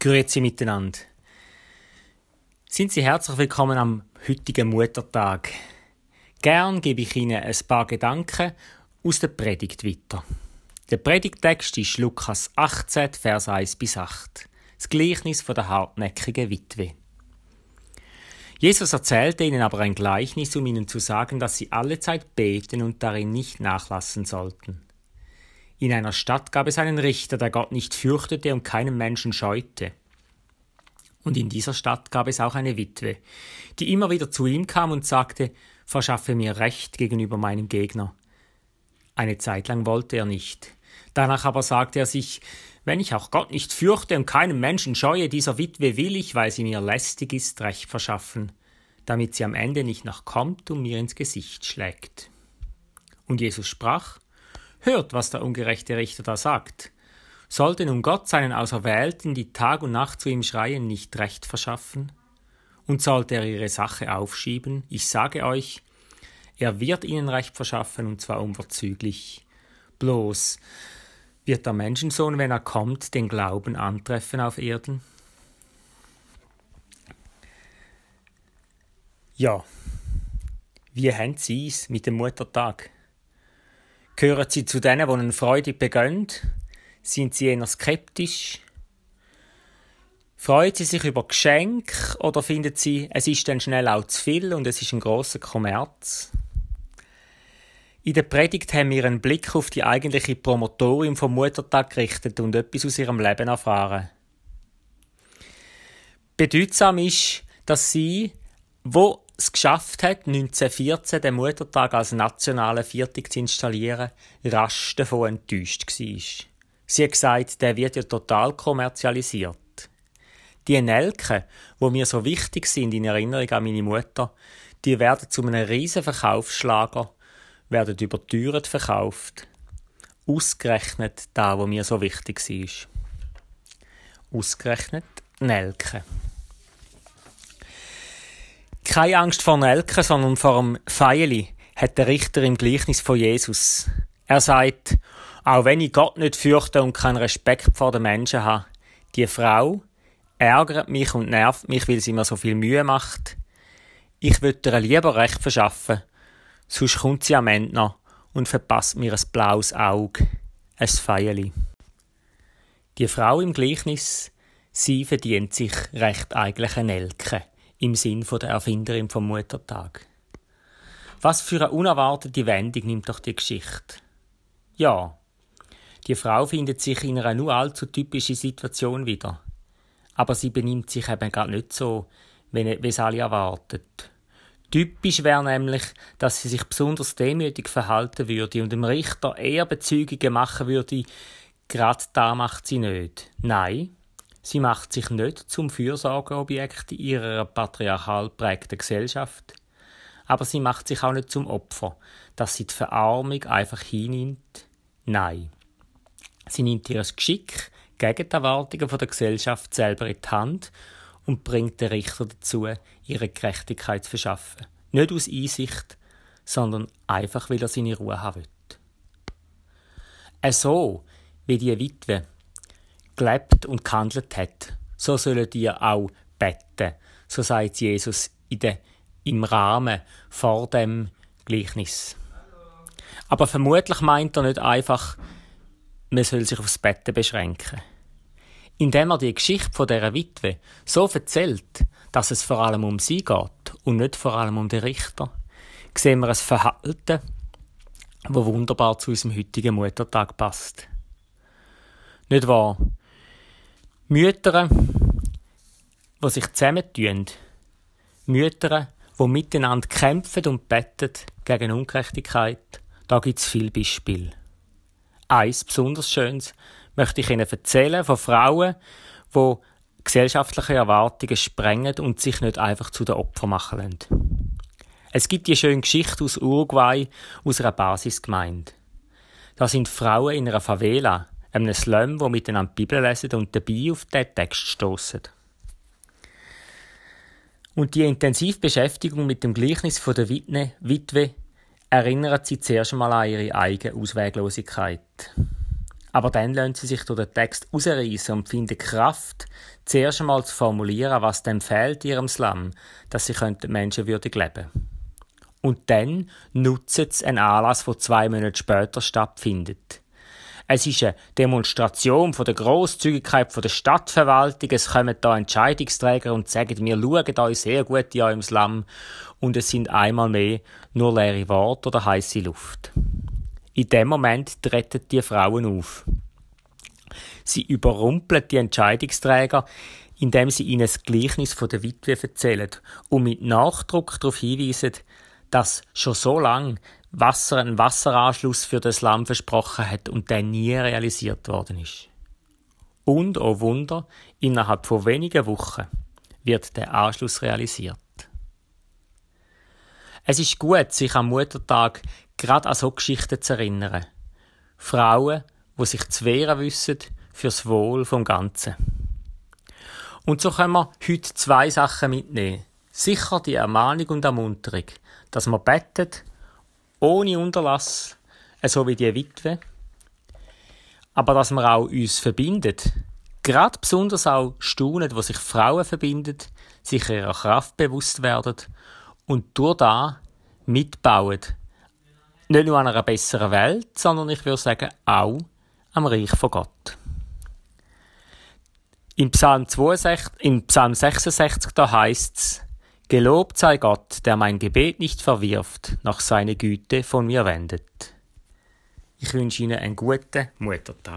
Grüezi miteinander. Sind Sie herzlich willkommen am heutigen Muttertag. Gern gebe ich Ihnen ein paar Gedanken aus der Predigt weiter. Der Predigtext ist Lukas 18, Vers 1 bis 8. Das Gleichnis von der hartnäckigen Witwe. Jesus erzählte ihnen aber ein Gleichnis, um ihnen zu sagen, dass sie alle Zeit beten und darin nicht nachlassen sollten. In einer Stadt gab es einen Richter, der Gott nicht fürchtete und keinen Menschen scheute. Und in dieser Stadt gab es auch eine Witwe, die immer wieder zu ihm kam und sagte, verschaffe mir Recht gegenüber meinem Gegner. Eine Zeit lang wollte er nicht. Danach aber sagte er sich, wenn ich auch Gott nicht fürchte und keinen Menschen scheue, dieser Witwe will ich, weil sie mir lästig ist, Recht verschaffen, damit sie am Ende nicht noch kommt und mir ins Gesicht schlägt. Und Jesus sprach, Hört, was der ungerechte Richter da sagt. Sollte nun Gott seinen Auserwählten, die Tag und Nacht zu ihm schreien, nicht Recht verschaffen? Und sollte er ihre Sache aufschieben? Ich sage euch, er wird ihnen Recht verschaffen, und zwar unverzüglich. Bloß wird der Menschensohn, wenn er kommt, den Glauben antreffen auf Erden? Ja, wie haben Sie es mit dem Muttertag? Gehören Sie zu denen, die eine Freude begönnt? Sind Sie eher skeptisch? Freuen Sie sich über Geschenke oder finden Sie, es ist dann schnell auch zu viel und es ist ein großer Kommerz? In der Predigt haben wir einen Blick auf die eigentliche Promotorin vom Muttertag gerichtet und etwas aus ihrem Leben erfahren. Bedeutsam ist, dass sie, wo es geschafft hat, 1914 den Muttertag als nationalen Viertag zu installieren, rasch davon enttäuscht war. Sie hat gesagt, der wird ja total kommerzialisiert. Die Nelken, wo mir so wichtig sind in Erinnerung an meine Mutter, die werden zu einem riesen Verkaufsschlager, werden überteuert verkauft. Ausgerechnet da, wo mir so wichtig ist. Ausgerechnet Nelken keine Angst vor Nelken, sondern vor dem Feili, hat der Richter im Gleichnis von Jesus. Er sagt, auch wenn ich Gott nicht fürchte und keinen Respekt vor den Menschen habe, die Frau ärgert mich und nervt mich, weil sie mir so viel Mühe macht. Ich würde ihr lieber Recht verschaffen, sonst kommt sie am Ende noch und verpasst mir ein blaues Auge, ein Feierli. Die Frau im Gleichnis, sie verdient sich recht eigentlich ein Nelke im Sinn der Erfinderin vom Muttertag. Was für eine unerwartete Wendung nimmt doch die Geschichte. Ja, die Frau findet sich in einer nur allzu typischen Situation wieder. Aber sie benimmt sich eben gar nicht so, wie es alle erwartet. Typisch wäre nämlich, dass sie sich besonders demütig verhalten würde und dem Richter eher Bezeugungen machen würde, gerade da macht sie nicht. Nein, Sie macht sich nicht zum Fürsorgeobjekt ihrer patriarchal prägten Gesellschaft, aber sie macht sich auch nicht zum Opfer, dass sie die Verarmung einfach hinnimmt. Nein. Sie nimmt ihr Geschick gegen die Erwartungen der Gesellschaft selber in die Hand und bringt den Richter dazu, ihre Gerechtigkeit zu verschaffen. Nicht aus Einsicht, sondern einfach, weil er seine Ruhe haben will. So wie die Witwe gelebt und gehandelt hat, so sollen ihr auch beten. So sagt Jesus in de, im Rahmen vor dem Gleichnis. Aber vermutlich meint er nicht einfach, man soll sich aufs Betten beschränken. Indem er die Geschichte von dieser Witwe so erzählt, dass es vor allem um sie geht und nicht vor allem um den Richter, sehen wir ein Verhalten, wo wunderbar zu unserem heutigen Muttertag passt. Nicht wahr? Mütter, die sich zusammentun. Mütter, die miteinander kämpfen und betten gegen Ungerechtigkeit. Da gibt es viele Beispiele. Eins besonders Schönes möchte ich Ihnen erzählen von Frauen, die gesellschaftliche Erwartungen sprengen und sich nicht einfach zu den Opfern machen lassen. Es gibt die schöne Geschichte aus Uruguay, aus einer Basisgemeinde. Da sind Frauen in einer Favela, einem Slum, wo miteinander die Bibel lesen und dabei auf den Text stoßen. Und die Intensivbeschäftigung mit dem Gleichnis von der Witwe, Witwe erinnert sie zuerst einmal an ihre eigene Ausweglosigkeit. Aber dann lassen sie sich durch den Text rausreißen und finden Kraft, zuerst einmal zu formulieren, was dem fehlt ihrem Slum, dass sie menschenwürdig leben Und dann nutzen sie einen Anlass, der zwei Monate später stattfindet. Es ist eine Demonstration von der Grosszügigkeit der Stadtverwaltung. Es kommen da Entscheidungsträger und sagen, wir schauen euch sehr gut in eurem Slum. Und es sind einmal mehr nur leere Worte oder heiße Luft. In dem Moment treten die Frauen auf. Sie überrumpeln die Entscheidungsträger, indem sie ihnen das Gleichnis von der Witwe erzählen und mit Nachdruck darauf hinweisen, dass schon so lange Wasser einen Wasseranschluss für das Land versprochen hat und der nie realisiert worden ist. Und, oh Wunder, innerhalb von wenigen Wochen wird der Anschluss realisiert. Es ist gut, sich am Muttertag gerade an so Geschichten zu erinnern. Frauen, wo sich zu wehren wissen fürs Wohl vom Ganzen. Und so können wir heute zwei Sachen mitnehmen. Sicher die Ermahnung und Ermunterung, dass wir bettet ohne Unterlass, so wie die Witwe. Aber dass wir auch uns verbindet. Gerade besonders auch staunen, wo sich Frauen verbinden, sich ihrer Kraft bewusst werden und durch da mitbauen. Nicht nur an einer besseren Welt, sondern ich würde sagen auch am Reich von Gott. Im Psalm, 62, im Psalm 66 da heißt's Gelobt sei Gott, der mein Gebet nicht verwirft, noch seine Güte von mir wendet. Ich wünsche Ihnen einen guten Muttertag.